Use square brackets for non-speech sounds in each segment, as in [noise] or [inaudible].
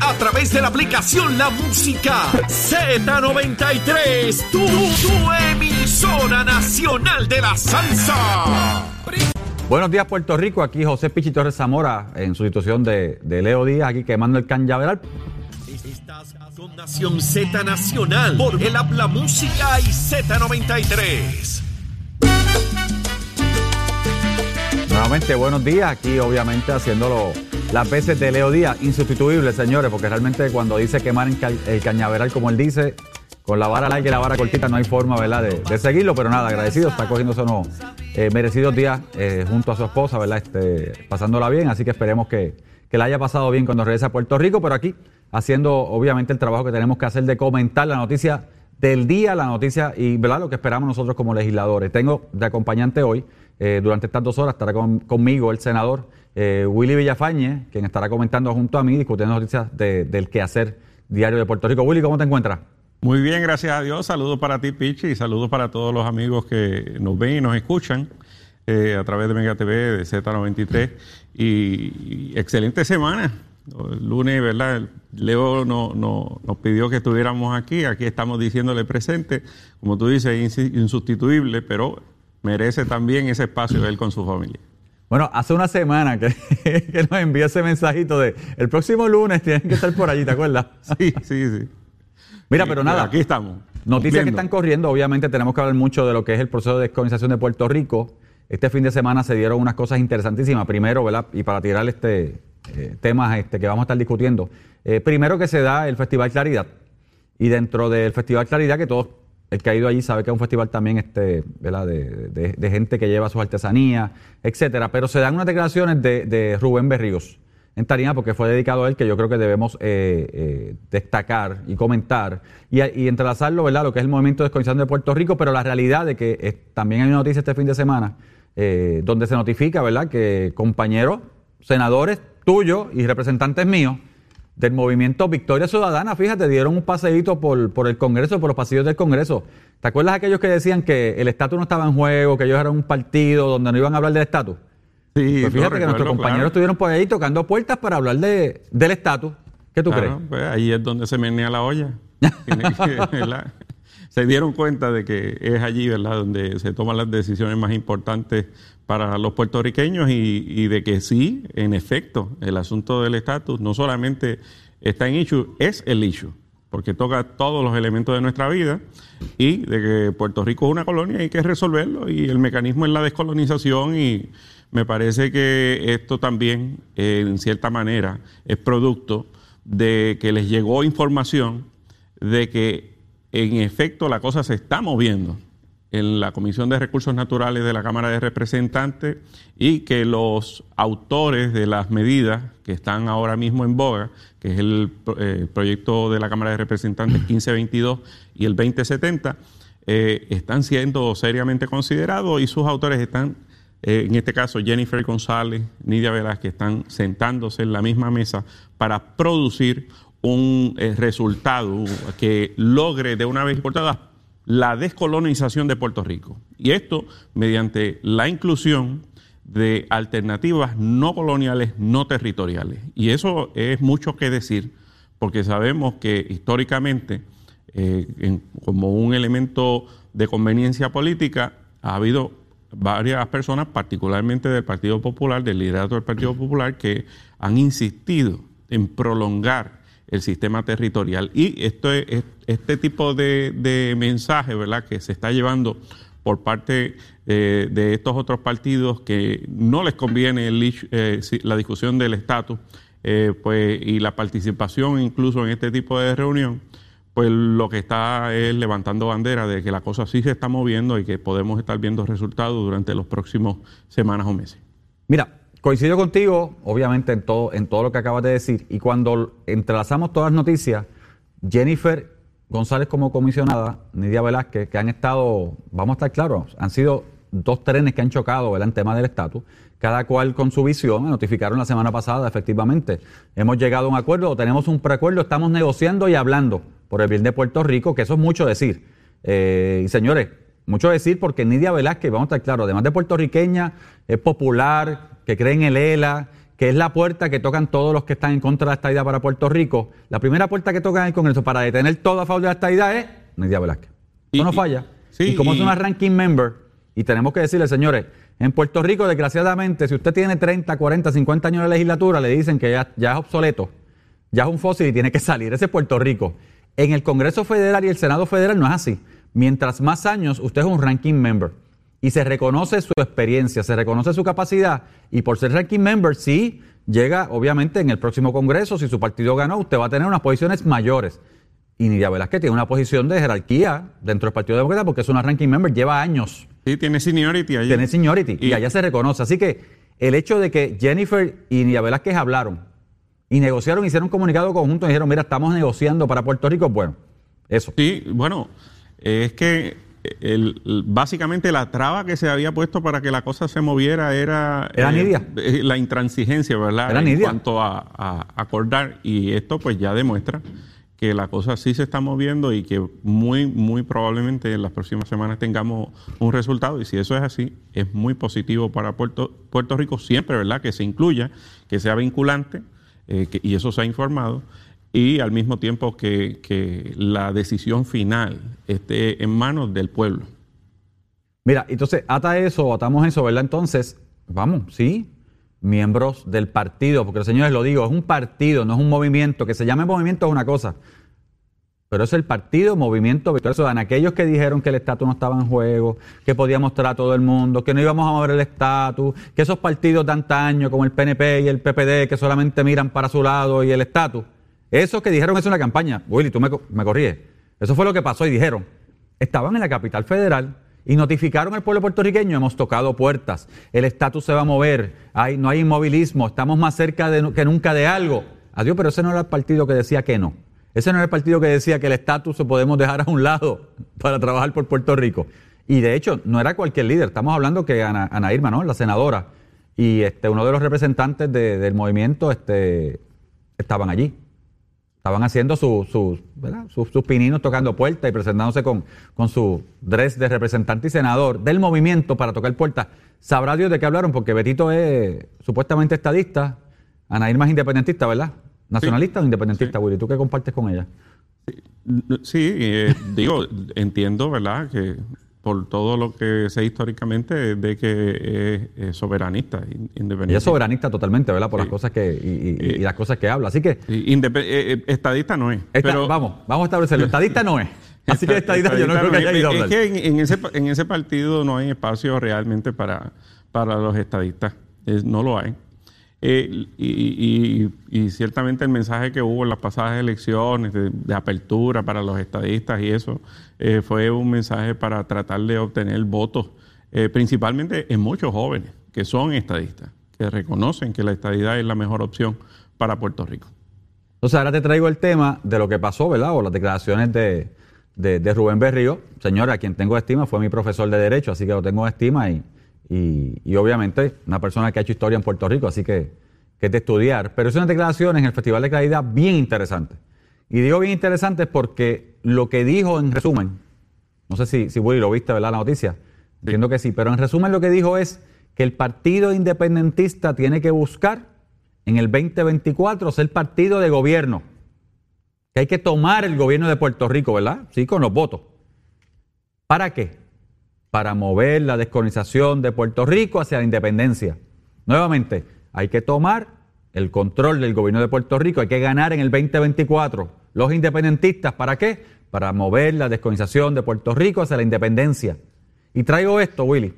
A través de la aplicación La Música Z93. Tu, tu emisora nacional de la salsa. Buenos días, Puerto Rico. Aquí José Pichi Torres Zamora en sustitución de, de Leo Díaz, aquí quemando el cañaveral. Estás con Nación Z Nacional por el Habla Música y Z93. Nuevamente, buenos días. Aquí, obviamente, haciéndolo las veces de Leo Díaz. Insustituible, señores, porque realmente cuando dice quemar el cañaveral, como él dice, con la vara larga y la vara cortita, no hay forma, ¿verdad?, de, seguirlo. Pero nada, agradecido. Está cogiendo unos eh, merecidos días eh, junto a su esposa, ¿verdad?, este, pasándola bien. Así que esperemos que, que la haya pasado bien cuando regrese a Puerto Rico. Pero aquí, haciendo, obviamente, el trabajo que tenemos que hacer de comentar la noticia del día, la noticia y ¿verdad? lo que esperamos nosotros como legisladores. Tengo de acompañante hoy, eh, durante estas dos horas, estará con- conmigo el senador eh, Willy Villafañe, quien estará comentando junto a mí, discutiendo noticias de- del quehacer diario de Puerto Rico. Willy, ¿cómo te encuentras? Muy bien, gracias a Dios. Saludos para ti, Pichi, y saludos para todos los amigos que nos ven y nos escuchan eh, a través de Mega TV, de Z93. Y, y excelente semana. El lunes, ¿verdad? Leo no, no- nos pidió que estuviéramos aquí. Aquí estamos diciéndole presente. Como tú dices, insi- insustituible, pero merece también ese espacio él con su familia. Bueno, hace una semana que, [laughs] que nos envió ese mensajito de el próximo lunes tienen que estar por allí, ¿te acuerdas? [laughs] Sí, sí, sí. Mira, Sí, pero nada. Aquí estamos. Noticias que están corriendo, obviamente tenemos que hablar mucho de lo que es el proceso de descolonización de Puerto Rico. Este fin de semana se dieron unas cosas interesantísimas. Primero, ¿verdad? Y para tirar este eh, temas este, que vamos a estar discutiendo. Eh, primero que se da el Festival Claridad. Y dentro del Festival Claridad, que todos, el que ha ido allí sabe que es un festival también este, ¿verdad? De, de- de gente que lleva sus artesanías, etcétera. Pero se dan unas declaraciones de, Rubén Berríos en Tarima, porque fue dedicado a él, que yo creo que debemos eh, eh, destacar y comentar y, y entrelazarlo, ¿verdad? Lo que es el movimiento de descolonización de Puerto Rico, pero la realidad de que eh, también hay una noticia este fin de semana donde se notifica, ¿verdad?, que compañeros, senadores tuyos y representantes míos del movimiento Victoria Ciudadana, fíjate, dieron un paseíto por, por el Congreso, por los pasillos del Congreso. ¿Te acuerdas aquellos que decían que el estatus no estaba en juego, que ellos eran un partido donde no iban a hablar del estatus? Sí, Pues fíjate que nuestros compañeros claro. estuvieron por ahí tocando puertas para hablar de, del estatus. ¿Qué tú Claro, pues ahí es donde se menea la olla. [laughs] Tiene que. Se dieron cuenta de que es allí, ¿verdad?, donde se toman las decisiones más importantes para los puertorriqueños y, de que sí, en efecto, el asunto del estatus no solamente está en issue, es el issue, porque toca todos los elementos de nuestra vida y de que Puerto Rico es una colonia y hay que resolverlo y el mecanismo es la descolonización y me parece que esto también, en cierta manera, es producto de que les llegó información de que en efecto la cosa se está moviendo en la Comisión de Recursos Naturales de la Cámara de Representantes y que los autores de las medidas que están ahora mismo en boga, que es el eh, proyecto de la Cámara de Representantes [clears throat] 1522 y el 2070, eh, están siendo seriamente considerados y sus autores están, eh, en este caso Jennifer González, Nidia Velázquez, están sentándose en la misma mesa para producir un eh, resultado que logre de una vez por todas la descolonización de Puerto Rico. Y esto mediante la inclusión de alternativas no coloniales, no territoriales. Y eso es mucho que decir, porque sabemos que históricamente, eh, como un elemento de conveniencia política, ha habido varias personas, particularmente del Partido Popular, del liderato del Partido Popular, que han insistido en prolongar el sistema territorial. Y esto es, es- este tipo de, de mensaje, ¿verdad?, que se está llevando por parte eh, de estos otros partidos que no les conviene eh, la discusión del estatus eh, pues, y la participación incluso en este tipo de reunión, pues lo que está es levantando bandera de que la cosa sí se está moviendo y que podemos estar viendo resultados durante los próximos semanas o meses. Mira, coincido contigo, obviamente, en todo, en todo lo que acabas de decir. Y cuando entrelazamos todas las noticias, Jennifer González como comisionada, Nidia Velázquez, que han estado, vamos a estar claros, han sido dos trenes que han chocado ¿verdad? en tema del estatus, cada cual con su visión, me notificaron la semana pasada, efectivamente, hemos llegado a un acuerdo, tenemos un preacuerdo, estamos negociando y hablando por el bien de Puerto Rico, que eso es mucho decir. Eh, y señores, mucho decir porque Nidia Velázquez, vamos a estar claros, además de puertorriqueña, es popular, que cree en el ELA, que es la puerta que tocan todos los que están en contra de la estadidad para Puerto Rico. La primera puerta que tocan en el Congreso para detener todo a favor de la estadidad es Nidia Velázquez. Eso no falla. y como es una ranking member, y tenemos que decirle, señores, en Puerto Rico, desgraciadamente, si usted tiene 30, 40, 50 años de legislatura, le dicen que ya, ya es obsoleto, ya es un fósil y tiene que salir. Ese es Puerto Rico. En el Congreso Federal y el Senado Federal no es así. Mientras más años, usted es un ranking member y se reconoce su experiencia, se reconoce su capacidad y por ser ranking member, sí, llega obviamente en el próximo Congreso, si su partido ganó, usted va a tener unas posiciones mayores. Y Nidia Velázquez tiene una posición de jerarquía dentro del Partido Demócrata porque es una ranking member, lleva años. Sí, tiene seniority allí. Tiene seniority y, allá se reconoce. Así que el hecho de que Jennifer y Nidia Velázquez hablaron y negociaron, hicieron un comunicado conjunto y dijeron, mira, estamos negociando para Puerto Rico, bueno, eso. Sí, bueno, es que el, básicamente la traba que se había puesto para que la cosa se moviera era, era eh, eh, la intransigencia, ¿verdad? Era en cuanto a, acordar y esto pues ya demuestra que la cosa sí se está moviendo y que muy, muy probablemente en las próximas semanas tengamos un resultado. Y si eso es así, es muy positivo para Puerto, Puerto Rico siempre, ¿verdad? Que se incluya, que sea vinculante, eh, y eso se ha informado, y al mismo tiempo que, la decisión final esté en manos del pueblo. Mira, entonces ata eso, atamos eso, ¿verdad? Entonces, vamos, sí, miembros del partido, porque señores lo digo, es un partido, no es un movimiento, que se llame movimiento es una cosa, pero es el partido Movimiento Victoria Ciudadana. Aquellos que dijeron que el estatus no estaba en juego, que podía mostrar a todo el mundo, que no íbamos a mover el estatus, que esos partidos de antaño como el PNP y el PPD que solamente miran para su lado y el estatus, esos que dijeron eso en la campaña, Willy, tú me, me corríes, eso fue lo que pasó y dijeron, estaban en la capital federal y notificaron al pueblo puertorriqueño, hemos tocado puertas, el estatus se va a mover, hay, no hay inmovilismo, estamos más cerca de, que nunca de algo. Adiós, pero ese no era el partido que decía que no. Ese no era el partido que decía que el estatus se podemos dejar a un lado [laughs] para trabajar por Puerto Rico. Y de hecho, no era cualquier líder, estamos hablando que Ana, Ana Irma, ¿no? La senadora, y este, uno de los representantes del movimiento este, estaban allí. Estaban haciendo sus, sus, pininos tocando puertas y presentándose con, con su dress de representante y senador del movimiento para tocar puertas. Sabrá Dios de qué hablaron, porque Betito es supuestamente estadista, Ana Irma es independentista, ¿verdad? ¿Nacionalista o independentista, Willy? ¿Tú qué compartes con ella? Sí, eh, digo, [laughs] entiendo, ¿verdad? Que por todo lo que sé históricamente de que es, soberanista, independiente. Y es soberanista totalmente, ¿verdad? Por las cosas que y, las cosas que habla. Así que eh, eh, estadista no es. pero, vamos, vamos a establecerlo. Estadista no es. [laughs] Así que estadista, yo no creo que haya ido Es que en, ese, en ese partido no hay espacio realmente para, para los estadistas. no lo hay. Eh, y, ciertamente el mensaje que hubo en las pasadas elecciones de, apertura para los estadistas y eso eh, fue un mensaje para tratar de obtener votos, eh, principalmente en muchos jóvenes que son estadistas, que reconocen que la estadidad es la mejor opción para Puerto Rico. Entonces ahora te traigo el tema de lo que pasó, ¿verdad? O las declaraciones de, de Rubén Berrío. Señora, a quien tengo estima fue mi profesor de Derecho, así que lo tengo estima y y, obviamente una persona que ha hecho historia en Puerto Rico, así que, que es de estudiar. Pero es una declaración en el Festival de Claridad bien interesante. Y digo bien interesante porque lo que dijo en resumen, no sé si, si Willy lo viste, ¿verdad? La noticia. Entiendo que sí, pero en resumen lo que dijo es que el partido independentista tiene que buscar en el 2024 ser partido de gobierno. Que hay que tomar el gobierno de Puerto Rico, ¿verdad? Sí, con los votos. ¿Para qué? Para mover la descolonización de Puerto Rico hacia la independencia. Nuevamente, hay que tomar el control del gobierno de Puerto Rico, hay que ganar en el 2024. Los independentistas, ¿para qué? Para mover la descolonización de Puerto Rico hacia la independencia. Y traigo esto, Willy,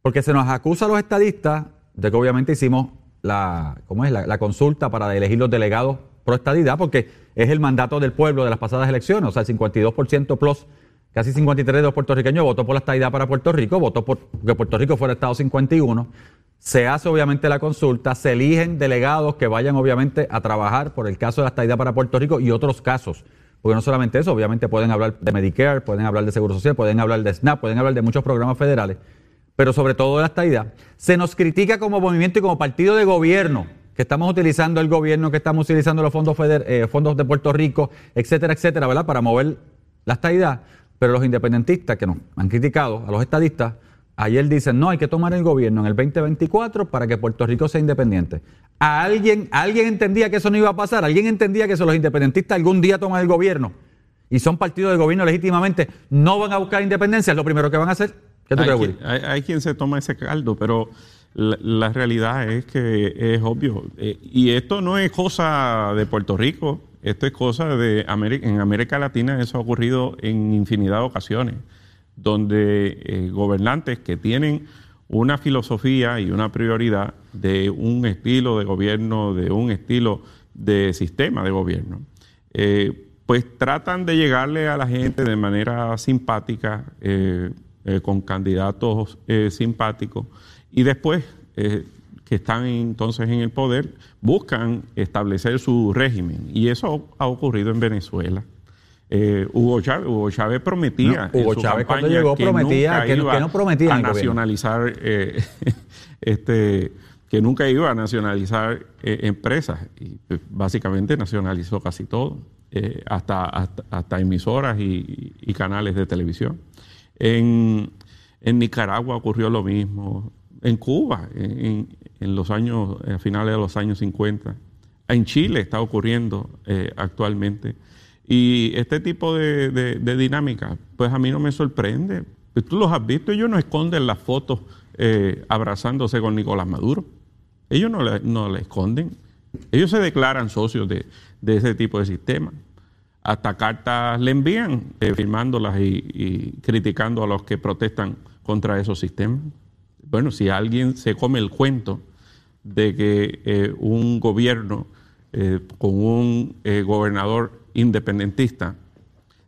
porque se nos acusa a los estadistas de que obviamente hicimos la, ¿cómo es? la, consulta para elegir los delegados pro estadidad, porque es el mandato del pueblo de las pasadas elecciones, o sea, el 52% plus Casi 53 de los puertorriqueños votó por la estadidad para Puerto Rico, votó por que Puerto Rico fuera Estado 51. se hace obviamente la consulta, se eligen delegados que vayan obviamente a trabajar por el caso de la estadía para Puerto Rico y otros casos. Porque no solamente eso, obviamente pueden hablar de Medicare, pueden hablar de Seguro Social, pueden hablar de SNAP, pueden hablar de muchos programas federales, pero sobre todo de la estadía. Se nos critica como movimiento y como partido de gobierno que estamos utilizando el gobierno, que estamos utilizando los fondos, eh, fondos de Puerto Rico, etcétera, etcétera, ¿verdad? Para mover la estadidad. Pero los independentistas que nos han criticado, a los estadistas, Ayer dicen, no, hay que tomar el gobierno en el 2024 para que Puerto Rico sea independiente. ¿A alguien, ¿Alguien entendía que eso no iba a pasar? ¿Alguien entendía que si los independentistas algún día toman el gobierno y son partidos de gobierno legítimamente, no van a buscar independencia? Es lo primero que van a hacer. ¿Qué tú hay, quien, hay, quien se toma ese caldo, pero la, realidad es que es obvio. Eh, y esto no es cosa de Puerto Rico, esto es cosa de. En América Latina eso ha ocurrido en infinidad de ocasiones donde eh, gobernantes que tienen una filosofía y una prioridad de un estilo de gobierno, de un estilo de sistema de gobierno, eh, pues tratan de llegarle a la gente de manera simpática, eh, con candidatos simpáticos, y después que están entonces en el poder, buscan establecer su régimen. Y eso ha ocurrido en Venezuela. Eh, Hugo, Chávez, prometía. Hugo Chávez cuando llegó prometía que, no prometía a nacionalizar eh, [laughs] este que nunca iba a nacionalizar eh, empresas y pues, básicamente nacionalizó casi todo, hasta, hasta, emisoras y, canales de televisión. En, Nicaragua ocurrió lo mismo, en Cuba, en, los años, a finales de los años 50, en Chile está ocurriendo actualmente. Y este tipo de, dinámica, pues a mí no me sorprende. Tú los has visto, ellos no esconden las fotos eh, abrazándose con Nicolás Maduro. Ellos no le, no esconden. Ellos se declaran socios de, ese tipo de sistema. Hasta cartas le envían eh, firmándolas y, criticando a los que protestan contra esos sistemas. Bueno, si alguien se come el cuento de que eh, un gobierno con un gobernador independentista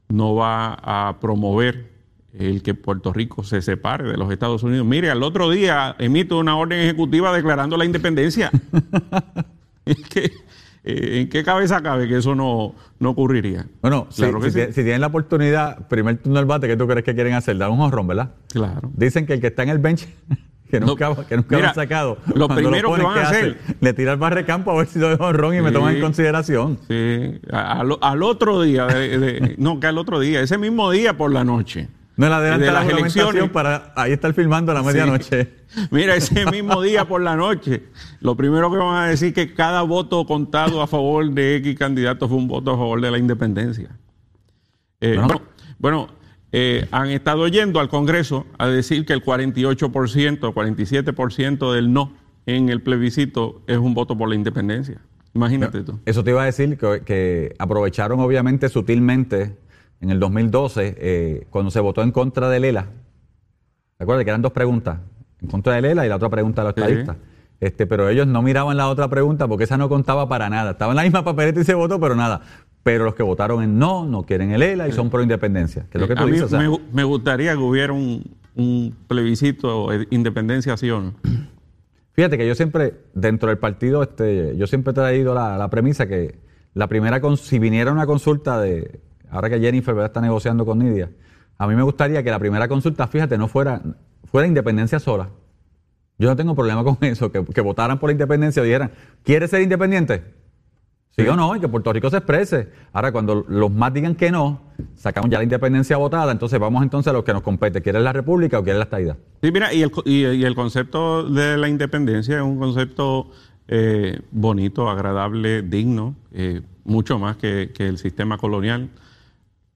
no va a promover el que Puerto Rico se separe de los Estados Unidos. Mire, al otro día emito una orden ejecutiva declarando la independencia. [laughs] Eh, ¿En qué cabeza cabe que eso no, no ocurriría? Bueno, si, tienen la oportunidad, primer turno al bate, ¿qué tú crees que quieren hacer? Dar un jorrón, ¿verdad? Claro. Dicen que el que está en el bench que nunca, que nunca lo han sacado. Lo primero que van a hacer. Le tira el barrecampo a ver si doy honrón y me toman en consideración. Sí, al, otro día, [laughs] no, que al otro día, ese mismo día por la noche. No la adelante de las elecciones para ahí estar filmando a la medianoche. [laughs] Mira, ese mismo día por la noche, lo primero que van a decir es que cada voto contado a favor de X candidato fue un voto a favor de la independencia. Eh, bueno eh, han estado yendo al Congreso a decir que el 48%, 47% del no en el plebiscito es un voto por la independencia. Imagínate tú. Eso te iba a decir que, aprovecharon obviamente sutilmente en el 2012 eh, cuando se votó en contra de Lela. Recuerda que eran dos preguntas, en contra de Lela y la otra pregunta de los estadistas. Este, pero ellos no miraban la otra pregunta porque esa no contaba para nada. Estaba en la misma papeleta y se votó, pero nada pero los que votaron en no, no quieren el ELA y son pro independencia. Que es lo que tú a dices, mí me, gustaría que hubiera un, plebiscito de independencia, sí o no. Fíjate que yo siempre, dentro del partido, este, yo siempre he traído la, premisa que la primera, si viniera una consulta de, ahora que Jennifer está negociando con Nidia, a mí me gustaría que la primera consulta, fíjate, no fuera, fuera independencia sola. Yo no tengo problema con eso, que, que votaran por la independencia y dijeran, ¿quieres ser independiente? Sí o no, y que Puerto Rico se exprese. Ahora, cuando los más digan que no, sacamos ya la independencia votada, entonces vamos entonces a lo que nos compete. ¿Quieres la república o quieres la estadidad? Sí, mira, y el, y, el concepto de la independencia es un concepto eh, bonito, agradable, digno, eh, mucho más que, el sistema colonial.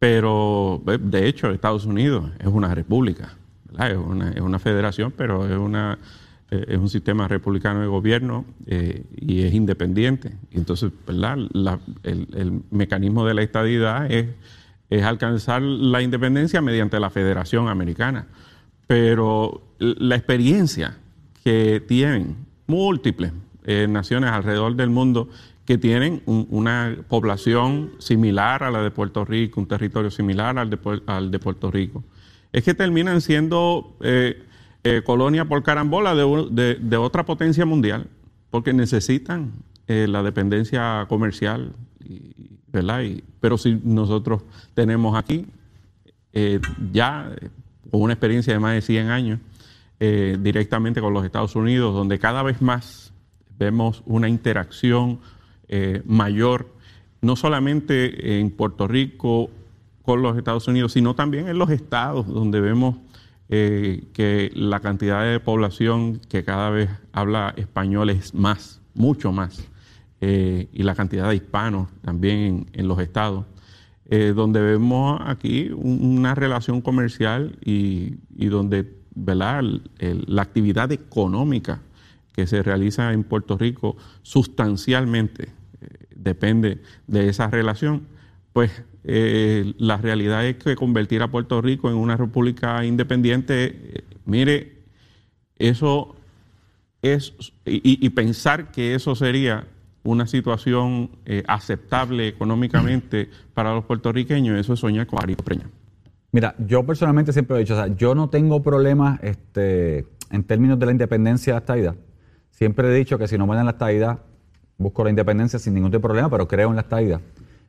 Pero, de hecho, Estados Unidos es una república, Es, una, es una federación, pero es una eh, es un sistema republicano de gobierno eh, y es independiente. entonces, ¿verdad? el, mecanismo de la estadidad es, es, alcanzar la independencia mediante la Federación Americana. Pero la experiencia que tienen múltiples eh, naciones alrededor del mundo que tienen una población similar a la de Puerto Rico, un territorio similar al de, al de Puerto Rico, es que terminan siendo eh, colonia por carambola de, de- otra potencia mundial, porque necesitan eh, la dependencia comercial, y- ¿verdad? Pero si nosotros tenemos aquí eh, ya eh, con una experiencia de más de 100 años eh, directamente con los Estados Unidos, donde cada vez más vemos una interacción eh, mayor, no solamente en Puerto Rico con los Estados Unidos, sino también en los estados, donde vemos eh, que la cantidad de población que cada vez habla español es más, mucho más, eh, y la cantidad de hispanos también en, los estados eh, donde vemos aquí un- una relación comercial y, donde ¿verdad? La actividad económica que se realiza en Puerto Rico sustancialmente eh, depende de esa relación, pues eh, la realidad es que convertir a Puerto Rico en una república independiente, eh, mire, eso es, y, pensar que eso sería una situación eh, aceptable económicamente para los puertorriqueños, eso es soñar con Ari Preña. Mira, yo personalmente siempre he dicho, o sea, yo no tengo problemas este, en términos de la independencia de la. Siempre he dicho que si no me dan la estadidad, busco la independencia sin ningún tipo de problema, pero creo en la estadidad.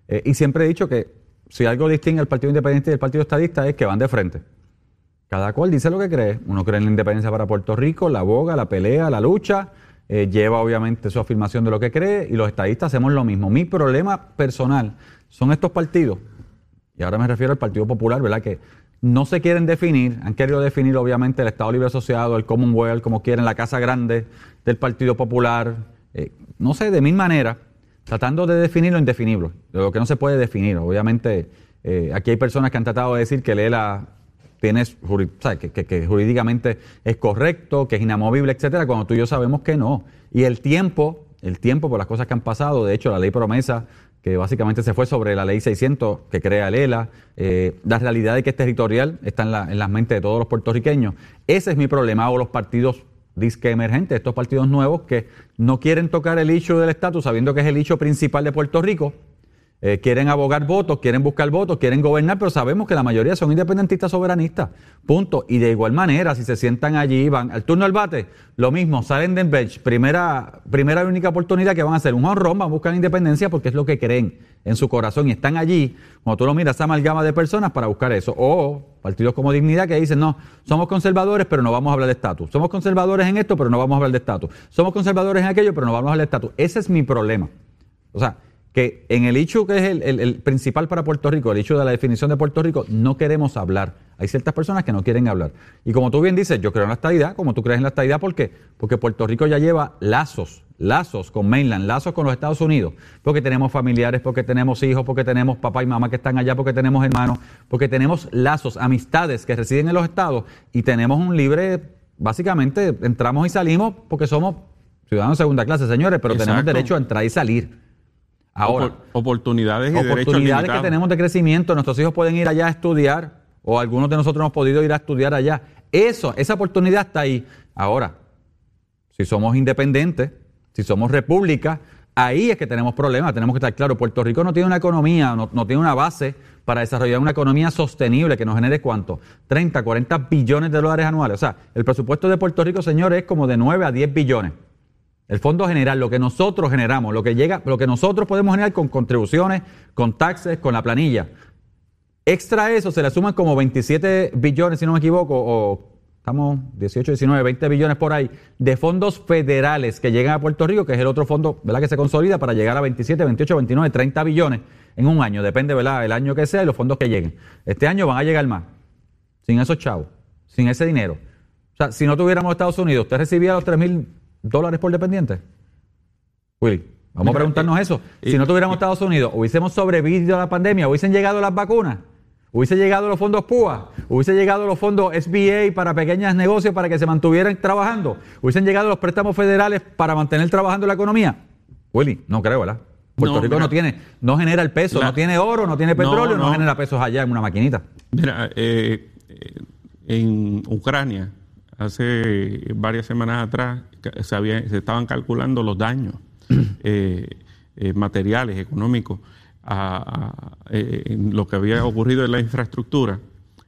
Eh, y siempre he dicho que si algo distingue al Partido Independiente y Partido Estadista es que van de frente. Cada cual dice lo que cree. Uno cree en la independencia para Puerto Rico, la boga, la pelea, la lucha. eh, lleva obviamente su afirmación de lo que cree y los estadistas hacemos lo mismo. Mi problema personal son estos partidos, y ahora me refiero al Partido Popular, ¿verdad? Que no se quieren definir, han querido definir obviamente el Estado Libre Asociado, el Commonwealth, como quieren, la Casa Grande del Partido Popular, eh, no sé, de mil maneras, tratando de definir lo indefinible, de lo que no se puede definir. Obviamente, eh, aquí hay personas que han tratado de decir que Lela tiene, que, que- que jurídicamente es correcto, que es inamovible, etcétera, cuando tú y yo sabemos que no. Y el tiempo, el tiempo por las cosas que han pasado, de hecho, la ley promesa, que básicamente se fue sobre la ley 600 que crea el ELA, eh, la realidad de que es territorial está en, en las mentes de todos los puertorriqueños. Ese es mi problema, o los partidos disque emergentes, estos partidos nuevos que no quieren tocar el issue del estatus, sabiendo que es el issue principal de Puerto Rico, eh, quieren abogar votos, quieren buscar votos, quieren gobernar, pero sabemos que la mayoría son independentistas soberanistas. Punto. Y de igual manera, si se sientan allí, van al turno al bate, lo mismo, salen del bench, primera, primera y única oportunidad que van a hacer un honrón, van a buscar independencia porque es lo que creen en su corazón y están allí, cuando tú lo miras, esa amalgama de personas para buscar eso. O partidos como Dignidad que dicen, no, somos conservadores, pero no vamos a hablar de estatus. Somos conservadores en esto, pero no vamos a hablar de estatus. Somos conservadores en aquello, pero no vamos a hablar de estatus. Ese es mi problema. O sea, que en el hecho que es el, el- el principal para Puerto Rico, el hecho de la definición de Puerto Rico, no queremos hablar. Hay ciertas personas que no quieren hablar. Y como tú bien dices, yo creo en la estadidad, como tú crees en la estadidad, ¿por qué? Porque Puerto Rico ya lleva lazos, lazos con mainland, lazos con los Estados Unidos, porque tenemos familiares, porque tenemos hijos, porque tenemos papá y mamá que están allá, porque tenemos hermanos, porque tenemos lazos, amistades que residen en los estados y tenemos un libre, básicamente entramos y salimos porque somos ciudadanos de segunda clase, señores, pero tenemos derecho a entrar y salir. Ahora, Opor- oportunidades y derechos oportunidades que tenemos de crecimiento, nuestros hijos pueden ir allá a estudiar, o algunos de nosotros hemos podido ir a estudiar allá. Eso, esa oportunidad está ahí. Ahora, si somos independientes, si somos república, ahí es que tenemos problemas, tenemos que estar claros. Puerto Rico no tiene una economía, no, no tiene una base para desarrollar una economía sostenible que nos genere cuánto? 30, 40 billones de dólares anuales. O sea, el presupuesto de Puerto Rico, señores, es como de 9 a 10 billones. El fondo general, lo que nosotros generamos, lo que llega, lo que nosotros podemos generar con contribuciones, con taxes, con la planilla. Extra eso se le suman como 27 billones, si no me equivoco, o estamos 18, 19, 20 billones por ahí, de fondos federales que llegan a Puerto Rico, que es el otro fondo ¿verdad? que se consolida para llegar a 27, 28, 29, 30 billones en un año. Depende ¿verdad? el año que sea y los fondos que lleguen. Este año van a llegar más, sin esos chavos, sin ese dinero. O sea, si no tuviéramos Estados Unidos, ¿usted recibía los 3 mil dólares por dependiente? Willy, vamos a preguntarnos eso. Si no tuviéramos Estados Unidos, hubiésemos sobrevivido a la pandemia, hubiesen llegado las vacunas, hubiesen llegado los fondos PUA, hubiesen llegado los fondos SBA para pequeños negocios para que se mantuvieran trabajando, hubiesen llegado los préstamos federales para mantener trabajando la economía. Willy, no creo, ¿verdad? Puerto No, Rico mira. no tiene, no genera el peso, La- no tiene oro, no tiene petróleo, no, no. genera pesos allá en una maquinita. Mira, eh, eh, en Ucrania, hace varias semanas atrás, se, estaban calculando los daños [clears throat] eh, eh, materiales, económicos, a, eh, en lo que había ocurrido en la infraestructura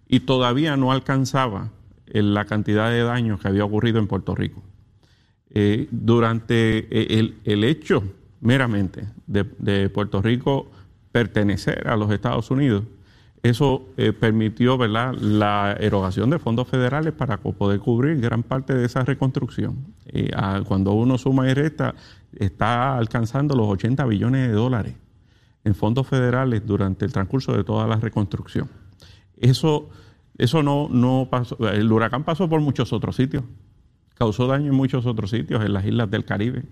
y todavía no alcanzaba la cantidad de daños que había ocurrido en Puerto Rico. Durante el, hecho meramente de, Puerto Rico pertenecer a los Estados Unidos, eso permitió la erogación de fondos federales para poder cubrir gran parte de esa reconstrucción. A, cuando uno suma y resta, está alcanzando los 80 billones de dólares en fondos federales durante el transcurso de toda la reconstrucción. Eso, eso no, pasó, el huracán pasó por muchos otros sitios, causó daño en muchos otros sitios, en las islas del Caribe,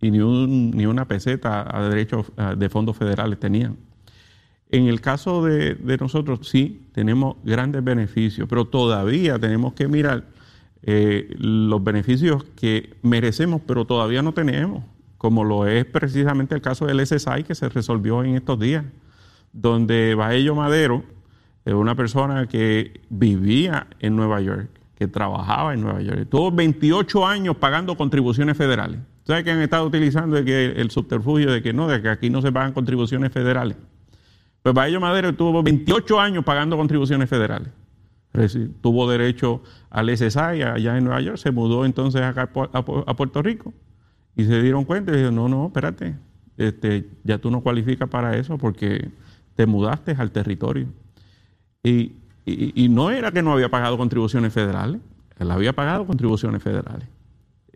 y ni, un, ni una peseta a derechos de fondos federales tenían. En el caso de, nosotros, sí, tenemos grandes beneficios, pero todavía tenemos que mirar eh, los beneficios que merecemos, pero todavía no tenemos como lo es precisamente el caso del SSI que se resolvió en estos días, donde Baello Madero, es una persona que vivía en Nueva York, que trabajaba en Nueva York, tuvo 28 años pagando contribuciones federales. ¿Sabes que han estado utilizando el, subterfugio de que no, de que aquí no se pagan contribuciones federales? Pues Baello Madero tuvo 28 años pagando contribuciones federales. Tuvo derecho al SSI allá en Nueva York, se mudó entonces acá a Puerto Rico y se dieron cuenta y dijeron, no, no, espérate, este, ya tú no cualificas para eso porque te mudaste al territorio. Y, y, no era que no había pagado contribuciones federales, él había pagado contribuciones federales.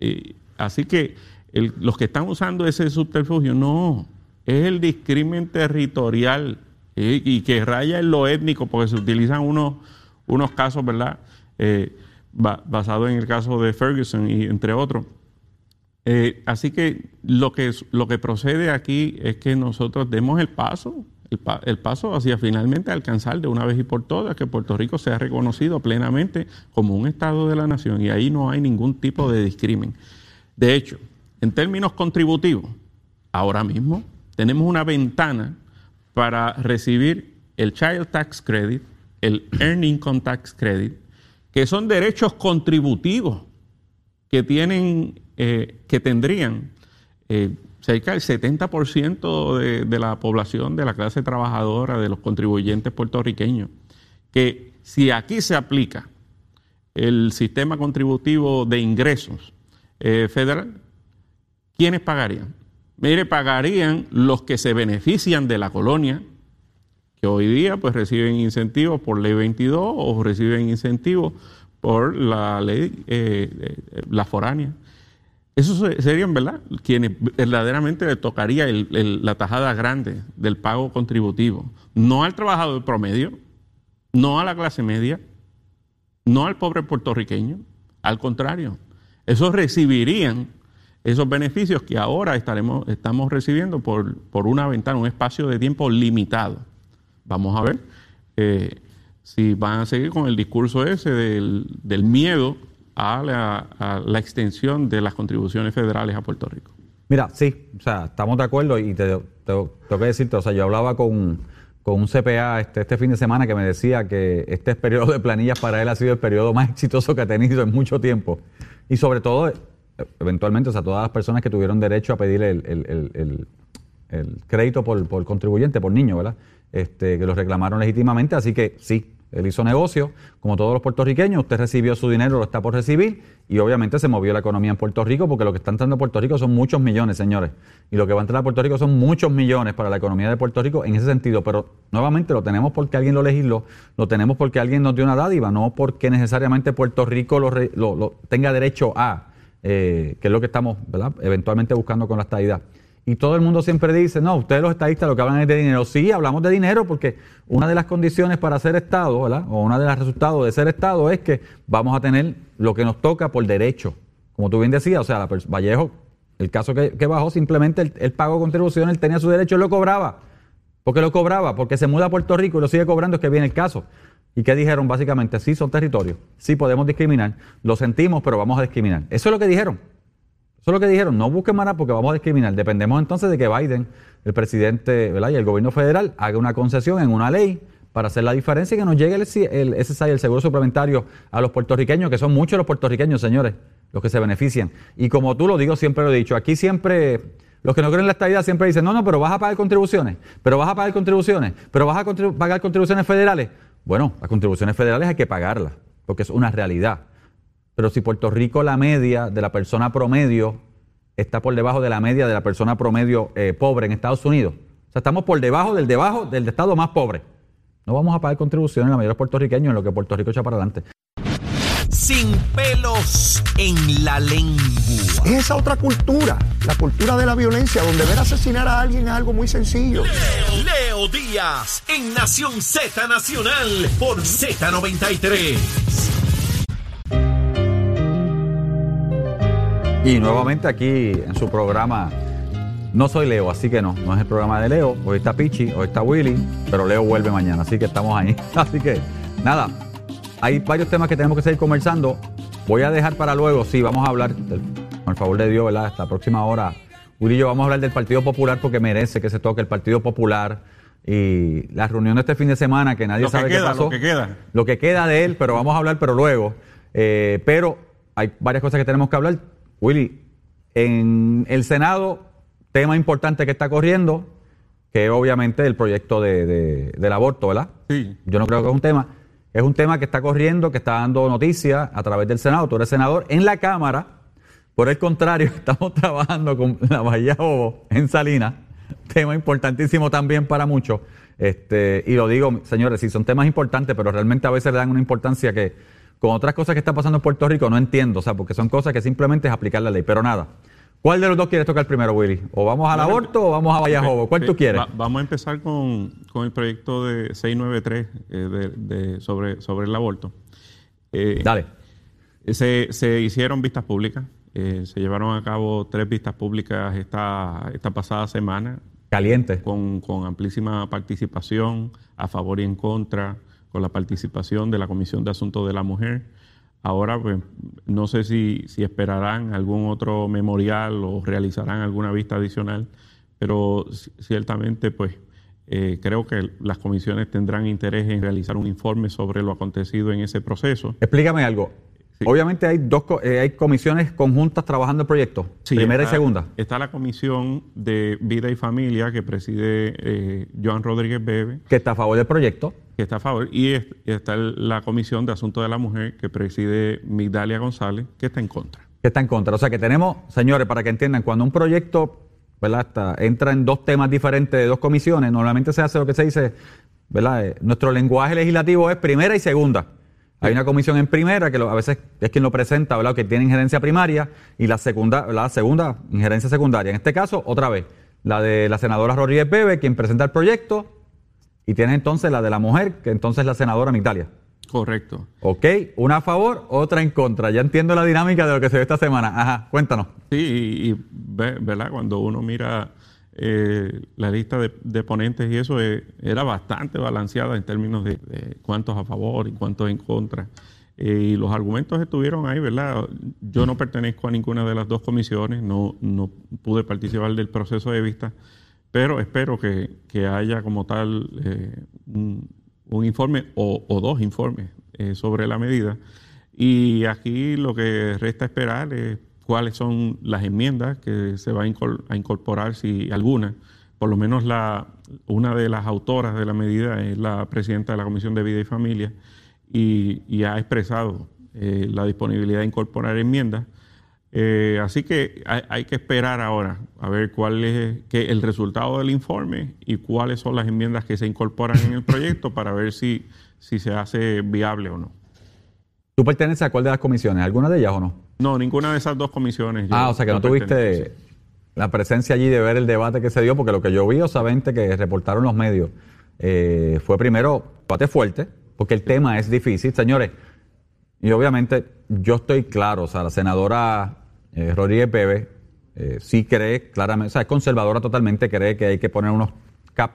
Y, así que los que están usando ese subterfugio, no, es el discrimen territorial y que raya en lo étnico, porque se utilizan unos, unos casos, ¿verdad? Eh, basados en el caso de Ferguson y entre otros eh, así que lo, que lo que procede aquí es que nosotros demos el paso, el, paso hacia finalmente alcanzar de una vez y por todas que Puerto Rico sea reconocido plenamente como un Estado de la nación y ahí no hay ningún tipo de discrimen. De hecho, en términos contributivos, ahora mismo tenemos una ventana para recibir el Child Tax Credit, el Earning Income Tax Credit, que son derechos contributivos que tienen eh, que tendrían eh, cerca del 70% de, de la población de la clase trabajadora, de los contribuyentes puertorriqueños, que si aquí se aplica el sistema contributivo de ingresos eh, federal, ¿quiénes pagarían? Mire, pagarían los que se benefician de la colonia, hoy día pues reciben incentivos por ley 22 o reciben incentivos por la ley, la foránea. Esos serían, ¿verdad?, quienes verdaderamente le tocaría la tajada grande del pago contributivo. No al trabajador promedio, no a la clase media, no al pobre puertorriqueño. Al contrario, esos recibirían esos beneficios que ahora estaremos, estamos recibiendo por, por una ventana, un espacio de tiempo limitado. Vamos a ver eh, si van a seguir con el discurso ese del, del miedo a la, extensión de las contribuciones federales a Puerto Rico. Mira, sí, o sea, estamos de acuerdo y te, tengo que decirte, o sea, yo hablaba con, un CPA este, este fin de semana que me decía que este periodo de planillas para él ha sido el periodo más exitoso que ha tenido en mucho tiempo. Y sobre todo, eventualmente, o sea, todas las personas que tuvieron derecho a pedir el, crédito por, por, contribuyente, por niño, ¿verdad? Este, que lo reclamaron legítimamente, así que sí, él hizo negocio, como todos los puertorriqueños, usted recibió su dinero, lo está por recibir, y obviamente se movió la economía en Puerto Rico, porque lo que está entrando a Puerto Rico son muchos millones, señores. Y lo que va a entrar a Puerto Rico son muchos millones para la economía de Puerto Rico en ese sentido. Pero nuevamente lo tenemos porque alguien lo legisló, lo tenemos porque alguien nos dio una dádiva, no porque necesariamente Puerto Rico lo, tenga derecho a, eh, que es lo que estamos eventualmente buscando con la estadidad. Y todo el mundo siempre dice, no, ustedes los estadistas lo que hablan es de dinero. Sí, hablamos de dinero porque una de las condiciones para ser Estado, ¿verdad? O una de los resultados de ser Estado es que vamos a tener lo que nos toca por derecho. Como tú bien decías, o sea, Vallejo, el caso que, bajó, simplemente el pago de contribución, él tenía su derecho, él lo cobraba. ¿Por qué lo cobraba? Porque se muda a Puerto Rico y lo sigue cobrando, es que viene el caso. ¿Y qué dijeron básicamente? Sí, son territorios, sí podemos discriminar, lo sentimos, pero vamos a discriminar. Eso es lo que dijeron. Eso es lo que dijeron, no busquen más porque vamos a discriminar. Dependemos entonces de que Biden, el presidente y el gobierno federal, haga una concesión en una ley para hacer la diferencia y que nos llegue el, el SSI, el seguro suplementario, a los puertorriqueños, que son muchos los puertorriqueños, señores, los que se benefician. Y como tú lo digo, siempre lo he dicho, aquí siempre, los que no creen en la estabilidad siempre dicen, no, no, pero vas a pagar contribuciones, pero vas a pagar contribuciones, pero vas a pagar contribuciones federales. Bueno, las contribuciones federales hay que pagarlas. porque es una realidad. Pero si Puerto Rico la media de la persona promedio está por debajo de la media de la persona promedio eh, pobre en Estados Unidos, o sea, estamos por debajo del debajo del estado más pobre. No vamos a pagar contribuciones la mayoría de puertorriqueños en lo que Puerto Rico echa para adelante. Sin pelos en la lengua. Es esa otra cultura, la cultura de la violencia, donde ver asesinar a alguien es algo muy sencillo. Leo Díaz en Nación Z Nacional por Z93. Y nuevamente aquí en su programa, no soy Leo, así que no, no es el programa de Leo. Hoy está Pichi, hoy está Willy, pero Leo vuelve mañana, así que estamos ahí. [laughs] Así que nada, hay varios temas que tenemos que seguir conversando. Voy a dejar para luego, sí, vamos a hablar, con el favor de Dios, ¿verdad? Esta próxima hora, Willy y yo vamos a hablar del Partido Popular porque merece que se toque el Partido Popular y la reunión de este fin de semana que nadie Lo que sabe queda, qué pasó. lo que queda. Lo que queda de él, pero vamos a hablar, pero luego. Eh, pero hay varias cosas que tenemos que hablar. Willy, en el Senado, tema importante que está corriendo, que es obviamente el proyecto de- de- del aborto, ¿verdad? Sí. Yo no creo que es un tema. Es un tema que está corriendo, que está dando noticias a través del Senado. Tú eres senador en la Cámara. Por el contrario, [laughs] estamos trabajando con la Bahía Bobo en Salinas. Tema importantísimo también para muchos. Este, y lo digo, señores, sí son temas importantes, pero realmente a veces le dan una importancia que con otras cosas que está pasando en Puerto Rico no entiendo. O sea, porque son cosas que simplemente es aplicar la ley. Pero nada. ¿Cuál de los dos quieres tocar primero, Willy? ¿O vamos al aborto o vamos a Bahía Bobo? ¿Cuál Eh, tú quieres? va- vamos a empezar con, con el proyecto de 693 eh, de, de- sobre, sobre el aborto. Eh, Dale. Se, se hicieron vistas públicas, eh, se llevaron a cabo tres vistas públicas esta, esta pasada semana Caliente. con, con amplísima participación a favor y en contra, con la participación de la Comisión de Asuntos de la Mujer. Ahora, pues, no sé si, si esperarán algún otro memorial o realizarán alguna vista adicional, pero ci- ciertamente, pues, eh, creo que las comisiones tendrán interés en realizar un informe sobre lo acontecido en ese proceso. Explícame algo. Sí. Obviamente hay dos eh, hay comisiones conjuntas trabajando el proyecto, Sí, primera y está- segunda. Está la Comisión de Vida y Familia que preside eh, Joan Rodríguez Bebe, que está a favor del proyecto. Que está a favor, y es- y está la Comisión de Asuntos de la Mujer que preside Migdalia González, que está en contra. que está en contra. O sea que tenemos, señores, para que entiendan, cuando un proyecto ¿verdad? Está- entra en dos temas diferentes de dos comisiones, normalmente se hace lo que se dice, ¿verdad? Eh, nuestro lenguaje legislativo es primera y segunda. Hay una comisión en primera que lo- a veces es quien lo presenta, ¿verdad? Que tiene injerencia primaria y la segunda, la segunda, injerencia secundaria. En este caso, otra vez, la de la senadora Rodríguez Bebe, quien presenta el proyecto, y tiene entonces la de la mujer, que entonces es la senadora Migdalia. Correcto. Ok, una a favor, otra en contra. Ya entiendo la dinámica de lo que se ve esta semana. Ajá, cuéntanos. Sí, y, y ve- ¿verdad? Cuando uno mira eh, la lista de, de ponentes y eso, eh, era bastante balanceada en términos de, de cuántos a favor y cuántos en contra. Eh, y los argumentos estuvieron ahí, ¿verdad? Yo no pertenezco a ninguna de las dos comisiones, no, no pude participar del proceso de vista, pero espero que, que haya como tal eh, un, informe o, dos informes eh, sobre la medida. Y aquí lo que resta esperar es cuáles son las enmiendas que se va a incorporar, si alguna. Por lo menos la, una de las autoras de la medida es la presidenta de la Comisión de Vida y Familia y, y ha expresado eh, la disponibilidad de incorporar enmiendas. Eh, así que hay, hay que esperar ahora a ver cuál es que el resultado del informe y cuáles son las enmiendas que se incorporan en el [laughs] proyecto para ver si, si se hace viable o no. ¿Tú perteneces a cuál de las comisiones? ¿Alguna de ellas o no? No, ninguna de esas dos comisiones. ah, o sea que no tuviste la presencia allí de ver el debate que se dio, porque lo que yo vi, obviamente, que reportaron los medios, eh, fue primero debate fuerte, porque el tema es difícil. Señores, y obviamente yo estoy claro, o sea, la senadora eh, Rodríguez Bebe eh, sí cree claramente, o sea, es conservadora totalmente, cree que hay que poner unos cap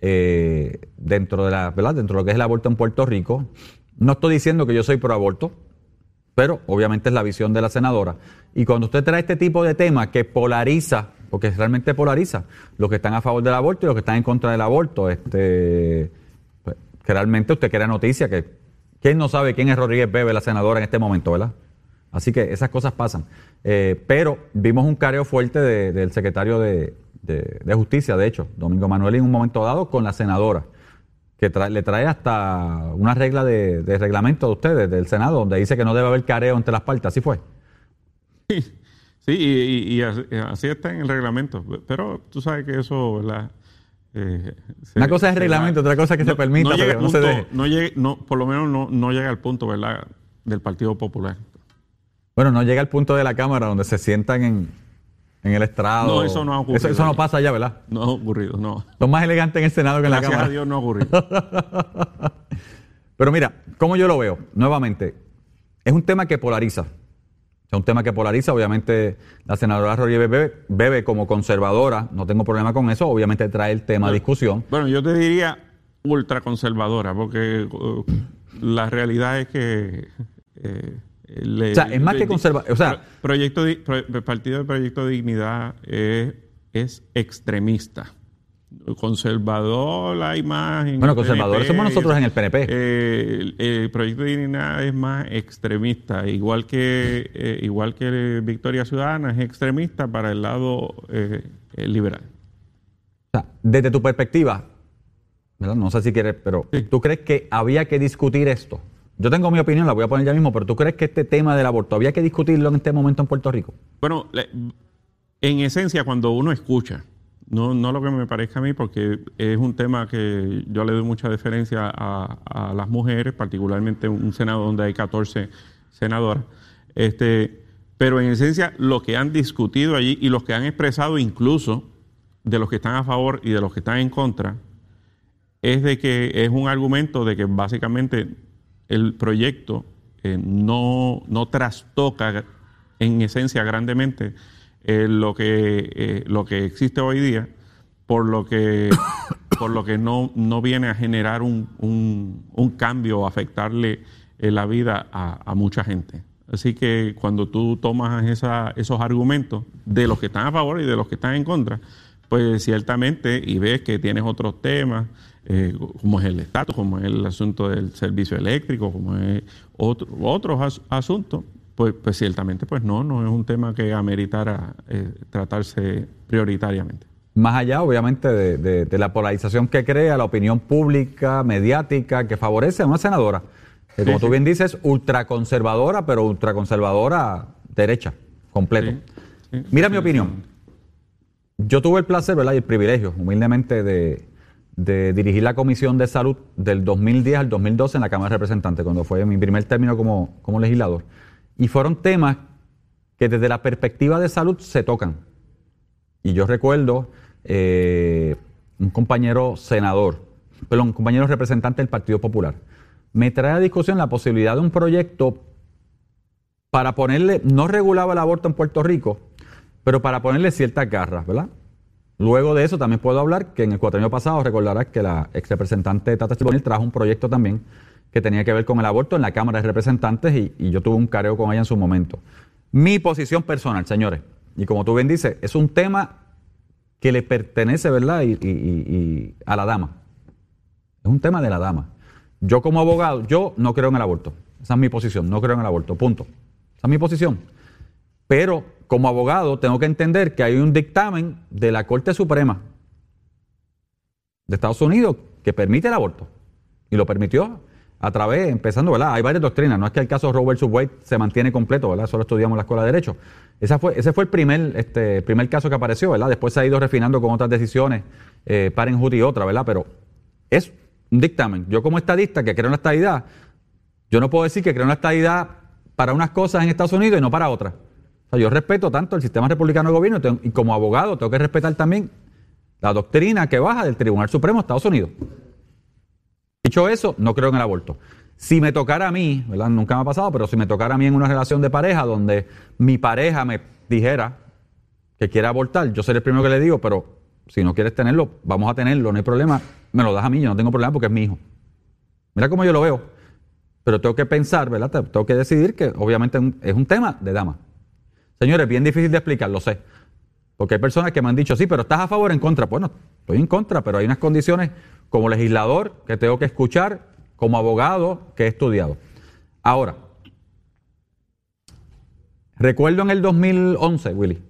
eh, dentro de la, ¿verdad? Dentro de lo que es el aborto en Puerto Rico. No estoy diciendo que yo soy pro aborto, pero obviamente es la visión de la senadora. Y cuando usted trae este tipo de temas que polariza, porque realmente polariza, los que están a favor del aborto y los que están en contra del aborto, este, pues, realmente usted crea noticia que quién no sabe quién es Rodríguez Bebe, la senadora en este momento, ¿verdad? Así que esas cosas pasan. Eh, pero vimos un careo fuerte de- del secretario de, de- de Justicia, de hecho, Domingo Manuel, en un momento dado con la senadora. que trae- le trae hasta una regla de, reglamento de ustedes, del Senado, donde dice que no debe haber careo entre las partes. Así fue. Sí, y, y- y así, está en el reglamento. Pero tú sabes que eso, ¿verdad? Eh, se- Una cosa es reglamento, da- otra cosa es que se permita, llega pero no se deje. no llegue- no, por lo menos no, no llega al punto, ¿verdad? Del Partido Popular. Bueno, no llega al punto de la Cámara donde se sientan en, en el estrado. No, eso no ha ocurrido. Eso, eso no pasa allá, ¿verdad? No ha ocurrido, no. Son más elegantes en el Senado que en la Gracias Cámara. a Dios no ha ocurrido. [laughs] Pero mira, como yo lo veo, nuevamente, es un tema que polariza. Es un tema que polariza, obviamente la senadora Rodríguez Bebe, Bebe como conservadora, no tengo problema con eso, obviamente trae el tema a discusión. Bueno, yo te diría ultraconservadora, porque uh, la realidad es que... eh, le- O sea, es más que le- conserva- o sea- proyecto el partido de Proyecto de Dignidad es, es extremista. Conservador la imagen. Bueno, conservadores somos nosotros en el PNP. Eh, el, el Proyecto de Dignidad es más extremista, igual que eh, igual que Victoria Ciudadana es extremista para el lado eh, eh, liberal. O sea, desde tu perspectiva, ¿verdad? no sé si quieres, pero ¿tú crees que había que discutir esto? Yo tengo mi opinión, la voy a poner ya mismo, pero ¿tú crees que este tema del aborto había que discutirlo en este momento en Puerto Rico? Bueno, en esencia, cuando uno escucha, no, no lo que me parezca a mí, porque es un tema que yo le doy mucha deferencia a, a las mujeres, particularmente un Senado donde hay 14 senadoras, este, pero en esencia lo que han discutido allí y los que han expresado incluso de los que están a favor y de los que están en contra, es de que es un argumento de que básicamente el proyecto eh, no, no trastoca en esencia grandemente eh, lo, que, eh, lo que existe hoy día, por lo que, [coughs] por lo que no, no viene a generar un, un- un cambio o afectarle la vida a, a mucha gente. Así que cuando tú tomas esa- esos argumentos de los que están a favor y de los que están en contra, pues ciertamente, y ves que tienes otros temas, eh, como es el estatus, como es el asunto del servicio eléctrico, como es otro- otros as- asuntos, pues, pues ciertamente, pues no, no es un tema que ameritara eh, tratarse prioritariamente. Más allá, obviamente, de, de- de la polarización que crea la opinión pública, mediática, que favorece a una senadora, que como Sí, tú sí. bien dices, ultraconservadora, pero ultraconservadora derecha, completo. Sí, Mira mi opinión. Yo tuve el placer, ¿verdad? Y el privilegio, humildemente, de, de dirigir la Comisión de Salud del 2010 al 2012 en la Cámara de Representantes, cuando fue mi primer término como, como legislador. Y fueron temas que desde la perspectiva de salud se tocan. Y yo recuerdo eh, un compañero senador, perdón, un compañero representante del Partido Popular, me trae a discusión la posibilidad de un proyecto para ponerle, no regulaba el aborto en Puerto Rico, pero para ponerle ciertas garras, ¿verdad? Luego de eso también puedo hablar que en el cuatrienio pasado recordarás que la ex representante Tata trajo un proyecto también que tenía que ver con el aborto en la Cámara de Representantes y, y yo tuve un careo con ella en su momento. Mi posición personal, señores, y como tú bien dices, es un tema que le pertenece, ¿verdad? Y- y- y a la dama. Es un tema de la dama. Yo como abogado, yo no creo en el aborto. Esa es mi posición, no creo en el aborto, punto. Esa es mi posición. Pero como abogado tengo que entender que hay un dictamen de la Corte Suprema de Estados Unidos que permite el aborto. Y lo permitió a través, empezando, ¿verdad? Hay varias doctrinas. No es que el caso Roe versus Wade se mantiene completo, ¿verdad? Eso lo estudiamos la Escuela de Derecho. Fue, ese fue el primer, este, primer caso que apareció, ¿verdad? Después se ha ido refinando con otras decisiones, eh, Parenthood y otra, ¿verdad? Pero es un dictamen. Yo como estadista que creo en la estadidad, yo no puedo decir que creo en la estadidad para unas cosas en Estados Unidos y no para otras. O sea, yo respeto tanto el sistema republicano de gobierno y como abogado tengo que respetar también la doctrina que baja del Tribunal Supremo de Estados Unidos. Dicho eso, no creo en el aborto. Si me tocara a mí, ¿verdad? Nunca me ha pasado, pero si me tocara a mí en una relación de pareja donde mi pareja me dijera que quiere abortar, yo seré el primero que le digo, pero si no quieres tenerlo, vamos a tenerlo, no hay problema, me lo das a mí, yo no tengo problema porque es mi hijo. Mira cómo yo lo veo. Pero tengo que pensar, ¿verdad? Te- Tengo que decidir que obviamente es un tema de dama. Señores, bien difícil de explicar, lo sé. Porque hay personas que me han dicho, sí, pero ¿estás a favor o en contra? Bueno, estoy en contra, pero hay unas condiciones como legislador que tengo que escuchar, como abogado que he estudiado. Ahora, recuerdo en el 2011, Willy,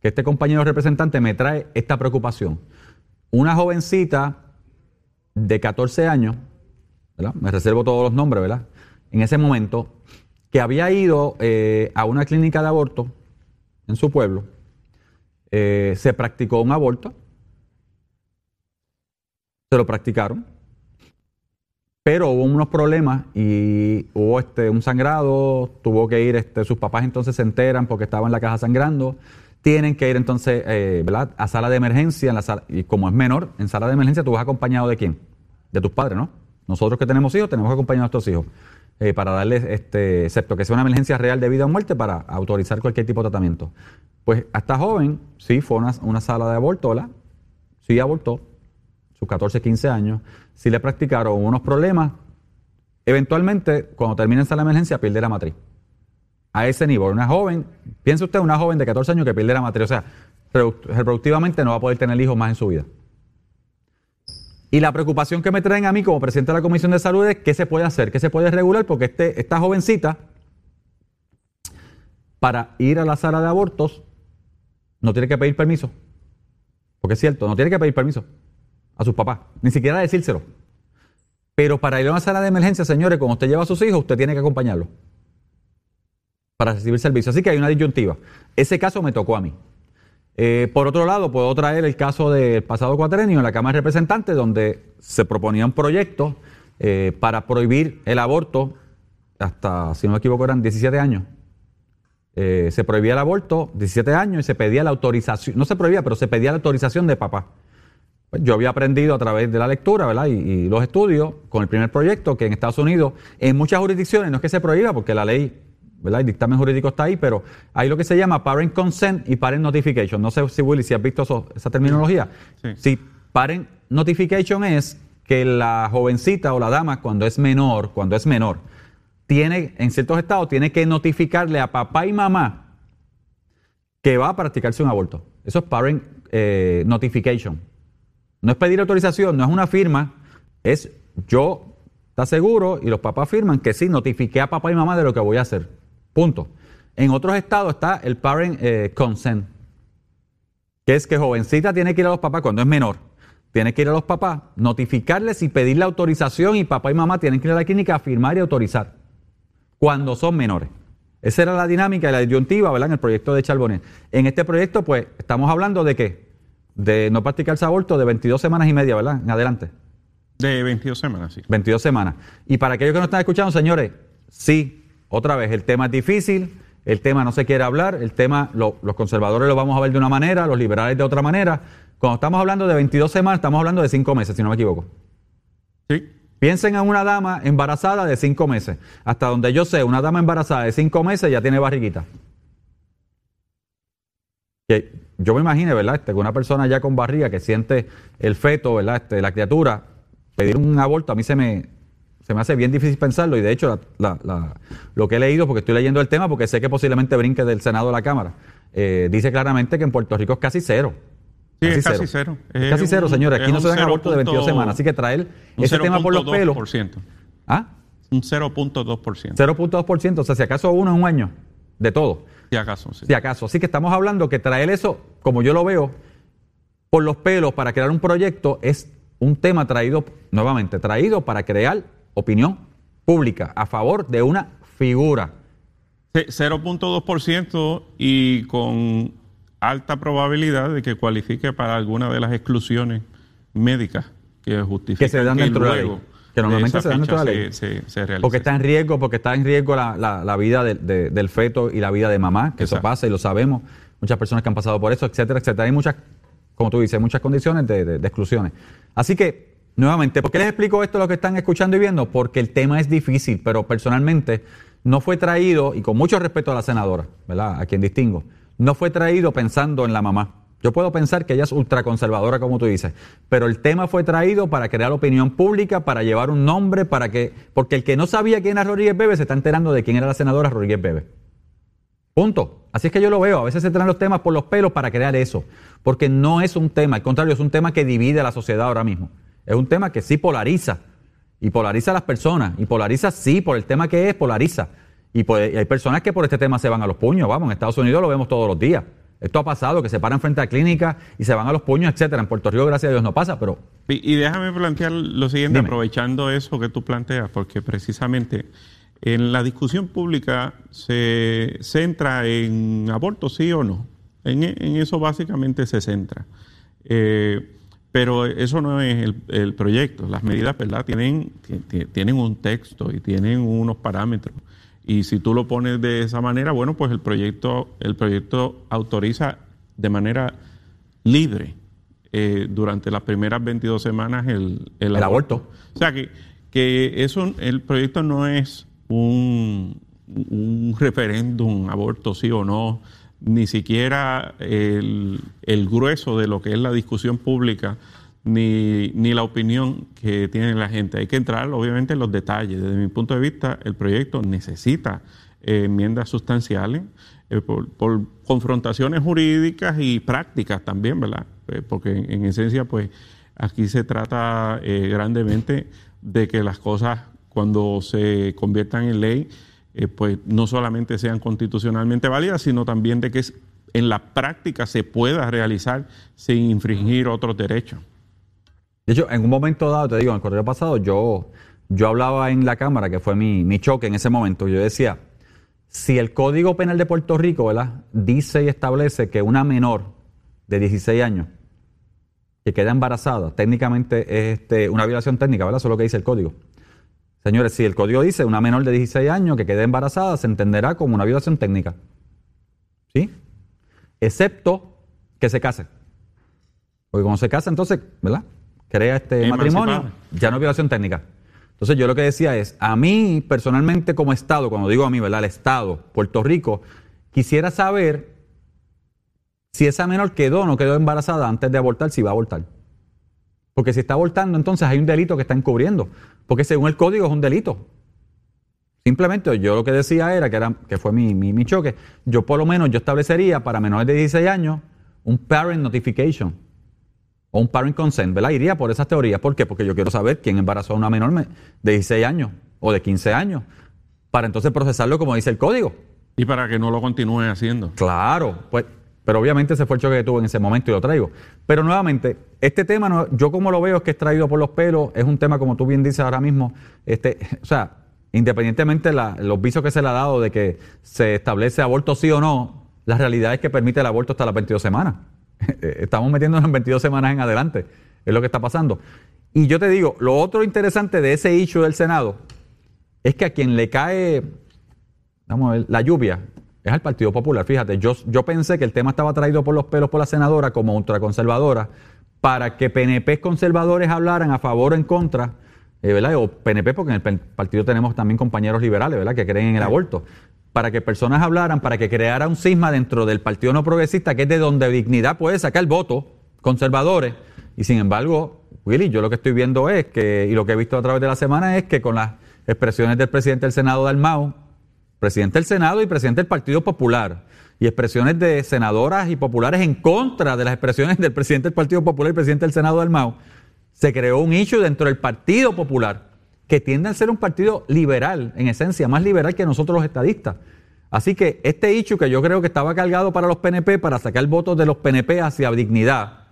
que este compañero representante me trae esta preocupación. Una jovencita de 14 años, ¿verdad? Me reservo todos los nombres, ¿verdad? En ese momento, que había ido eh, a una clínica de aborto en su pueblo, eh, se practicó un aborto, se lo practicaron, pero hubo unos problemas y hubo este, un sangrado, tuvo que ir, este, sus papás entonces se enteran porque estaba en la caja sangrando, tienen que ir entonces eh, ¿verdad? a sala de emergencia, en la sala, y como es menor, en sala de emergencia tú vas acompañado de quién? De tus padres, ¿no? Nosotros que tenemos hijos tenemos que acompañar a nuestros hijos eh, para darles, este, excepto que sea una emergencia real de vida o muerte, para autorizar cualquier tipo de tratamiento. Pues a esta joven, sí, fue una, una sala de aborto, ¿verdad? Sí abortó, sus 14, 15 años, si le practicaron unos problemas, eventualmente, cuando sala de emergencia, pierde la matriz. A ese nivel, una joven, piense usted, una joven de 14 años que pierde la matriz, o sea, reproduct- reproductivamente no va a poder tener hijos más en su vida. Y la preocupación que me traen a mí como presidente de la Comisión de Salud es qué se puede hacer, qué se puede regular, porque este, esta jovencita, para ir a la sala de abortos, no tiene que pedir permiso. Porque es cierto, no tiene que pedir permiso a sus papás, ni siquiera decírselo. Pero para ir a una sala de emergencia, señores, cuando usted lleva a sus hijos, usted tiene que acompañarlo para recibir servicio. Así que hay una disyuntiva. Ese caso me tocó a mí. Eh, por otro lado, puedo traer el caso del pasado cuatrenio en la Cámara de Representantes, donde se proponía un proyecto eh, para prohibir el aborto hasta, si no me equivoco, eran 17 años. Eh, se prohibía el aborto, 17 años, y se pedía la autorización, no se prohibía, pero se pedía la autorización de papá. Pues yo había aprendido a través de la lectura ¿verdad? Y los estudios con el primer proyecto que en Estados Unidos, en muchas jurisdicciones, no es que se prohíba porque la ley, ¿verdad? el dictamen jurídico está ahí, pero hay lo que se llama parent consent y parent notification. No sé si Willy, si has visto eso- esa terminología. Sí. Si parent notification es que la jovencita o la dama cuando es menor, cuando es menor, tiene, en ciertos estados, tiene que notificarle a papá y mamá que va a practicarse un aborto. Eso es parent eh, notification. No es pedir autorización, no es una firma, es yo, está seguro, y los papás firman que sí, notifiqué a papá y mamá de lo que voy a hacer. Punto. En otros estados está el parent eh, consent, que es que jovencita tiene que ir a los papás cuando es menor. Tiene que ir a los papás, notificarles y pedirle autorización y papá y mamá tienen que ir a la clínica a firmar y autorizar cuando son menores. Esa era la dinámica y la disyuntiva, ¿verdad? En el proyecto de Charbonnet. En este proyecto, pues, estamos hablando de qué? De no practicarse aborto de 22 semanas y media, ¿verdad? En adelante. De 22 semanas, sí. 22 semanas. Y para aquellos que no están escuchando, señores, sí, otra vez, el tema es difícil, el tema no se quiere hablar, el tema, lo- los conservadores lo vamos a ver de una manera, los liberales de otra manera. Cuando estamos hablando de 22 semanas, estamos hablando de 5 meses, si no me equivoco. Sí. Piensen en una dama embarazada de 5 meses. Hasta donde yo sé, una dama embarazada de 5 meses ya tiene barriguita. Que yo me imagino, ¿verdad? Este, que una persona ya con barriga que siente el feto, ¿verdad? Este, la criatura, pedir un aborto, a mí se me, se me hace bien difícil pensarlo. Y de hecho, la- la- la- lo que he leído, porque estoy leyendo el tema, porque sé que posiblemente brinque del Senado a la Cámara, eh, dice claramente que en Puerto Rico es casi cero. Sí, es casi cero. Es Es casi cero, señores. Aquí no se dan abortos de 22 0.2, semanas. Así que traer ese tema por los pelos. 0.2%. ¿Ah? Un 0.2%. 0.2%, o sea, si acaso uno en un año, de todo, Si acaso, sí. si acaso. Así que estamos hablando que traer eso, como yo lo veo, por los pelos para crear un proyecto es un tema traído, nuevamente, traído para crear opinión pública a favor de una figura. Sí, 0.2% y con alta probabilidad de que cualifique para alguna de las exclusiones médicas que justifican Que se dan dentro de la ley. Que normalmente se dan dentro de la ley. Se, se, se realice. Porque está en riesgo, porque está en riesgo la, la- la vida de- de- del feto y la vida de mamá, que eso pasa y lo sabemos. Muchas personas que han pasado por eso, etcétera, etcétera. Hay muchas, como tú dices, muchas condiciones de exclusiones. Así que, nuevamente, ¿por qué les explico esto a los que están escuchando y viendo? Porque el tema es difícil, pero personalmente no fue traído, y con mucho respeto a la senadora, ¿verdad? A quien distingo, no fue traído pensando en la mamá. Yo puedo pensar que ella es ultraconservadora, como tú dices, pero el tema fue traído para crear opinión pública, para llevar un nombre, para que, porque el que no sabía quién era Rodríguez Bebe se está enterando de quién era la senadora Rodríguez Bebe. Punto. Así es que yo lo veo. A veces se traen los temas por los pelos para crear eso, porque no es un tema, al contrario, es un tema que divide a la sociedad ahora mismo. Es un tema que sí polariza, y polariza a las personas, y polariza sí por el tema que es, polariza. Y, pues, y hay personas que por este tema se van a los puños, vamos, en Estados Unidos lo vemos todos los días. Esto ha pasado, que se paran frente a clínicas y se van a los puños, etcétera. En Puerto Rico, gracias a Dios, no pasa, pero Y, y déjame plantear lo siguiente, Dime. aprovechando eso que tú planteas, porque precisamente en la discusión pública se centra en aborto, sí o no. En, en eso básicamente se centra. Eh, pero eso no es el, el proyecto. Las medidas, ¿verdad? Tienen, ti- ti- tienen un texto y tienen unos parámetros. Y si tú lo pones de esa manera, bueno, pues el proyecto, el proyecto autoriza de manera libre eh, durante las primeras 22 semanas el, El aborto. O sea que, que eso, el proyecto no es un, un referéndum, aborto sí o no, ni siquiera el, grueso de lo que es la discusión pública, ni, ni la opinión que tiene la gente. Hay que entrar, obviamente, en los detalles. Desde mi punto de vista, el proyecto necesita eh, enmiendas sustanciales eh, por, confrontaciones jurídicas y prácticas también, ¿verdad? Eh, porque en, en esencia, pues, aquí se trata grandemente de que las cosas, cuando se conviertan en ley, eh, pues no solamente sean constitucionalmente válidas, sino también de que en la práctica se pueda realizar sin infringir otros derechos. De hecho, en un momento dado, te digo, en el correo pasado, yo, yo hablaba en la Cámara, que fue mi, mi choque en ese momento, yo decía, si el Código Penal de Puerto Rico, ¿verdad?, dice y establece que una menor de 16 años que queda embarazada, técnicamente es este, una violación técnica, ¿verdad? Eso es lo que dice el código. Señores, si el código dice una menor de 16 años que quede embarazada, se entenderá como una violación técnica. ¿Sí? Excepto que se case. Porque cuando se casa, entonces, ¿verdad? Crea este matrimonio, ya no es violación técnica. Entonces yo lo que decía es, a mí personalmente como Estado, cuando digo a mí, ¿verdad? El Estado, Puerto Rico, quisiera saber si esa menor quedó o no quedó embarazada antes de abortar, si va a abortar. Porque si está abortando, entonces hay un delito que está encubriendo. Porque según el código es un delito. Simplemente yo lo que decía era, que, era, que fue mi, mi, mi choque, yo por lo menos yo establecería para menores de 16 años un parent notification o un parent consent, ¿verdad? Iría por esas teorías. ¿Por qué? Porque yo quiero saber quién embarazó a una menor me- de 16 años o de 15 años para entonces procesarlo como dice el código. Y para que no lo continúe haciendo. Claro, pues, pero obviamente ese fue el choque que tuve en ese momento y lo traigo. Pero nuevamente, este tema, yo como lo veo es que es traído por los pelos, es un tema, como tú bien dices ahora mismo, este, [laughs] o sea, independientemente de los visos que se le ha dado de que se establece aborto sí o no, la realidad es que permite el aborto hasta las 22 semanas. [laughs] Estamos metiéndonos en 22 semanas en adelante, es lo que está pasando. Y yo te digo, lo otro interesante de ese issue del Senado es que a quien le cae vamos a ver, la lluvia es al Partido Popular. Fíjate, yo, yo pensé que el tema estaba traído por los pelos por la senadora como ultraconservadora para que PNP conservadores hablaran a favor o en contra, eh, ¿verdad? O PNP, porque en el partido tenemos también compañeros liberales, ¿verdad? Que creen en el aborto. Para que personas hablaran, para que creara un cisma dentro del Partido No Progresista, que es de donde dignidad puede sacar votos conservadores. Y sin embargo, Willy, yo lo que estoy viendo es que, y lo que he visto a través de la semana es que con las expresiones del presidente del Senado, Dalmau, presidente del Senado y presidente del Partido Popular, y expresiones de senadoras y populares en contra de las expresiones del presidente del Partido Popular y presidente del Senado del MAU, se creó un issue dentro del Partido Popular que tiende a ser un partido liberal, en esencia, más liberal que nosotros los estadistas. Así que este issue que yo creo que estaba cargado para los PNP, para sacar votos de los PNP hacia dignidad,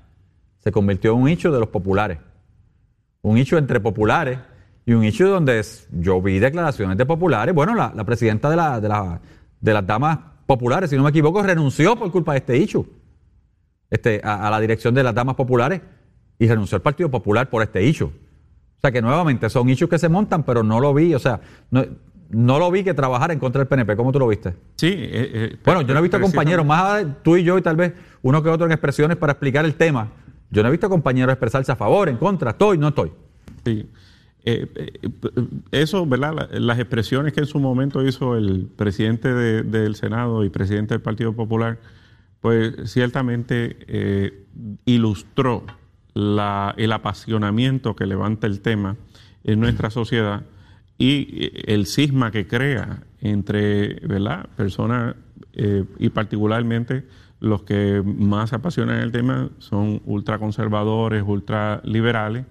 se convirtió en un issue de los populares. Un issue entre populares y un issue donde yo vi declaraciones de populares. Bueno, la, la presidenta de, la- de, la- de las damas populares, si no me equivoco, renunció por culpa de este issue este, a, a la dirección de las damas populares y renunció al Partido Popular por este issue. O sea que nuevamente son issues que se montan, pero no lo vi, o sea, no, no lo vi que trabajara en contra del PNP. ¿Cómo tú lo viste? Sí. eh, eh, Bueno, yo no he visto compañeros, más de tú y yo y tal vez uno que otro en expresiones para explicar el tema. Yo no he visto compañeros expresarse a favor, en contra, estoy, no estoy. Sí. Eh, eh, eso, ¿verdad? La- Las expresiones que en su momento hizo el presidente de- del Senado y presidente del Partido Popular, pues ciertamente eh, ilustró el apasionamiento que levanta el tema en nuestra sociedad y el cisma que crea entre ¿verdad? personas y particularmente los que más apasionan el tema son ultraconservadores, ultraliberales,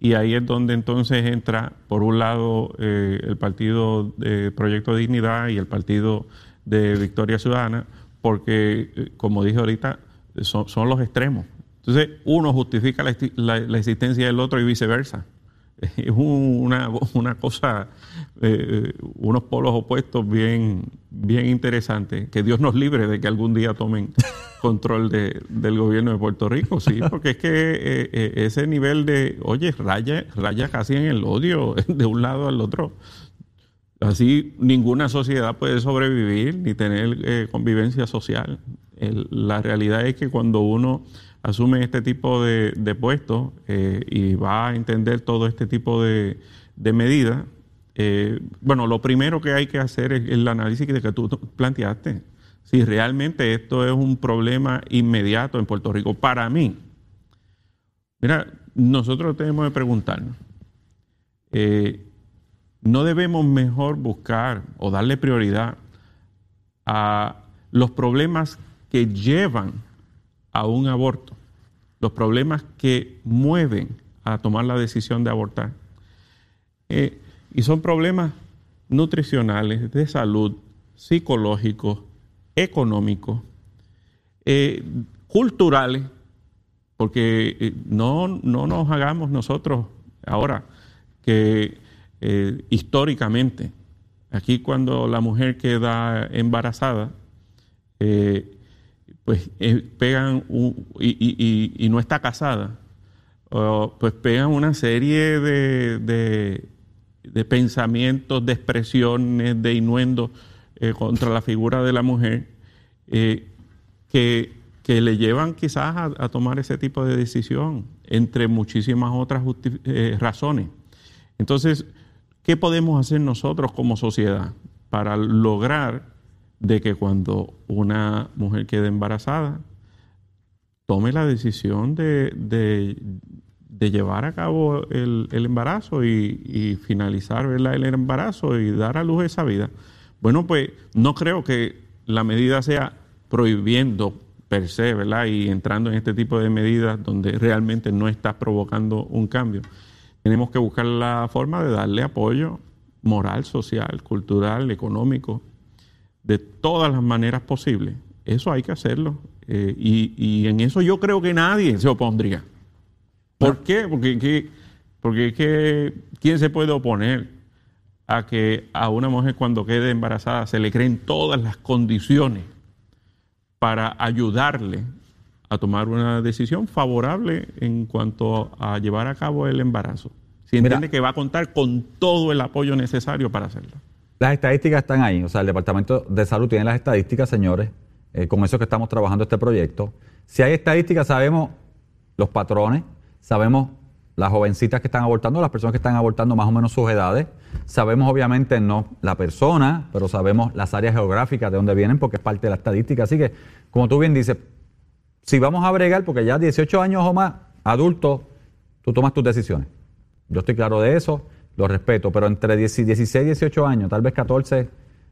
y ahí es donde entonces entra, por un lado, eh, el partido de Proyecto Dignidad y el partido de Victoria Ciudadana, porque, eh, como dije ahorita, son, los extremos. Entonces, uno justifica la existencia del otro y viceversa. [laughs] Es una, una cosa, eh, unos polos opuestos bien, bien interesantes. Que Dios nos libre de que algún día tomen [laughs] control de- del gobierno de Puerto Rico, sí, porque es que eh, eh, ese nivel de, oye, raya, raya casi en el odio [laughs] de un lado al otro. Así ninguna sociedad puede sobrevivir ni tener eh, convivencia social. El- la realidad es que cuando uno asume este tipo de, de puestos eh, y va a entender todo este tipo de, de medidas, eh, bueno, lo primero que hay que hacer es el análisis que que tú planteaste. Si realmente esto es un problema inmediato en Puerto Rico, para mí, mira, nosotros tenemos que preguntarnos, eh, no debemos mejor buscar o darle prioridad a los problemas que llevan a un aborto, los problemas que mueven a tomar la decisión de abortar. Eh, y son problemas nutricionales, de salud, psicológicos, económicos, eh, culturales, porque eh, no, no nos hagamos nosotros ahora que históricamente, aquí cuando la mujer queda embarazada, pues eh, pegan y, no está casada, pues pegan una serie de, de- pensamientos, de expresiones, de innuendos eh, contra la figura de la mujer eh, que, que le llevan quizás a, tomar ese tipo de decisión, entre muchísimas otras razones. Entonces, ¿qué podemos hacer nosotros como sociedad para lograr de que cuando una mujer quede embarazada, tome la decisión de, de- llevar a cabo el, el embarazo y, y finalizar el embarazo y dar a luz esa vida? Bueno, pues no creo que la medida sea prohibiendo per se. Y entrando en este tipo de medidas donde realmente no está provocando un cambio. Tenemos que buscar la forma de darle apoyo moral, social, cultural, económico, de todas las maneras posibles. Eso hay que hacerlo. Eh, y, y en eso yo creo que nadie se opondría. ¿Por qué? Porque, que- porque que, ¿quién se puede oponer a que a una mujer cuando quede embarazada se le creen todas las condiciones para ayudarle a tomar una decisión favorable en cuanto a llevar a cabo el embarazo? Si Mira. entiende que va a contar con todo el apoyo necesario para hacerlo. Las estadísticas están ahí, o sea, el Departamento de Salud tiene las estadísticas, señores, eh, con eso que estamos trabajando este proyecto. Si hay estadísticas, sabemos los patrones, sabemos las jovencitas que están abortando, las personas que están abortando más o menos sus edades, sabemos obviamente no la persona, pero sabemos las áreas geográficas de donde vienen porque es parte de la estadística. Así que, como tú bien dices, si vamos a bregar, porque ya 18 años o más, adulto, tú tomas tus decisiones. Yo estoy claro de eso, lo respeto, pero entre 10 16 y 18 años, tal vez 14,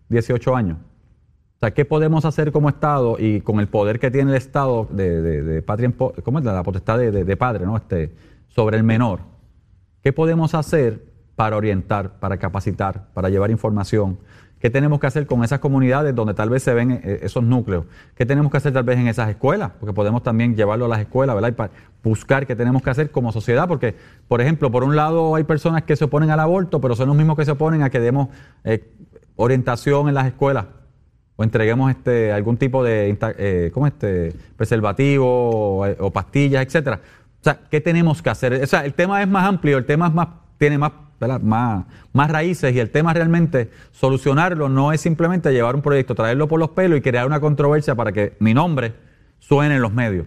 18 años. O sea, ¿qué podemos hacer como Estado y con el poder que tiene el Estado de, patria ¿cómo es? La potestad de- de padre, ¿no? Este, sobre el menor. ¿Qué podemos hacer para orientar, para capacitar, para llevar información? ¿Qué tenemos que hacer con esas comunidades donde tal vez se ven eh, esos núcleos? ¿Qué tenemos que hacer tal vez en esas escuelas? Porque podemos también llevarlo a las escuelas, ¿verdad? Y buscar qué tenemos que hacer como sociedad, porque, por ejemplo, por un lado hay personas que se oponen al aborto, pero son los mismos que se oponen a que demos eh, orientación en las escuelas o entreguemos este algún tipo de eh, ¿cómo este preservativo o, o pastillas, etcétera. O sea, ¿qué tenemos que hacer? O sea, el tema es más amplio, el tema es más tiene más más más raíces y el tema realmente solucionarlo no es simplemente llevar un proyecto, traerlo por los pelos y crear una controversia para que mi nombre suene en los medios.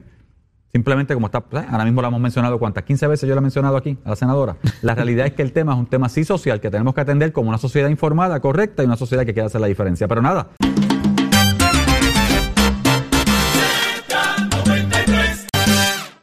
Simplemente como está, ahora mismo lo hemos mencionado cuántas, 15 veces yo lo he mencionado aquí a la senadora. La realidad es que el tema es un tema sí social que tenemos que atender como una sociedad informada, correcta y una sociedad que quiere hacer la diferencia. Pero nada,